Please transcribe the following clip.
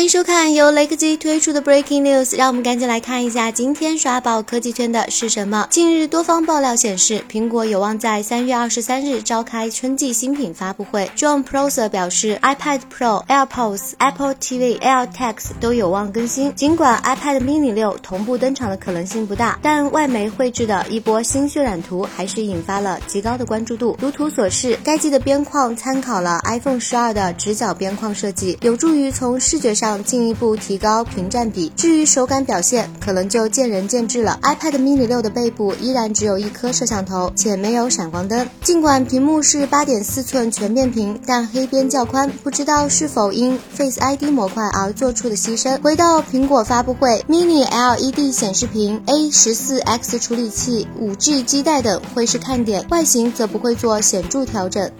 欢迎收看由雷科技推出的 Breaking News，让我们赶紧来看一下今天刷爆科技圈的是什么。近日，多方爆料显示，苹果有望在三月二十三日召开春季新品发布会。John Prosser 表示，iPad Pro、AirPods、Apple TV、AirTags 都有望更新。尽管 iPad Mini 六同步登场的可能性不大，但外媒绘制的一波新渲染图还是引发了极高的关注度。如图所示，该机的边框参考了 iPhone 十二的直角边框设计，有助于从视觉上进一步提高屏占比，至于手感表现，可能就见仁见智了。iPad mini 六的背部依然只有一颗摄像头，且没有闪光灯。尽管屏幕是八点四寸全面屏，但黑边较宽，不知道是否因 Face ID 模块而做出的牺牲。回到苹果发布会，mini LED 显示屏、A 十四 X 处理器、五 G 基带等会是看点，外形则不会做显著调整。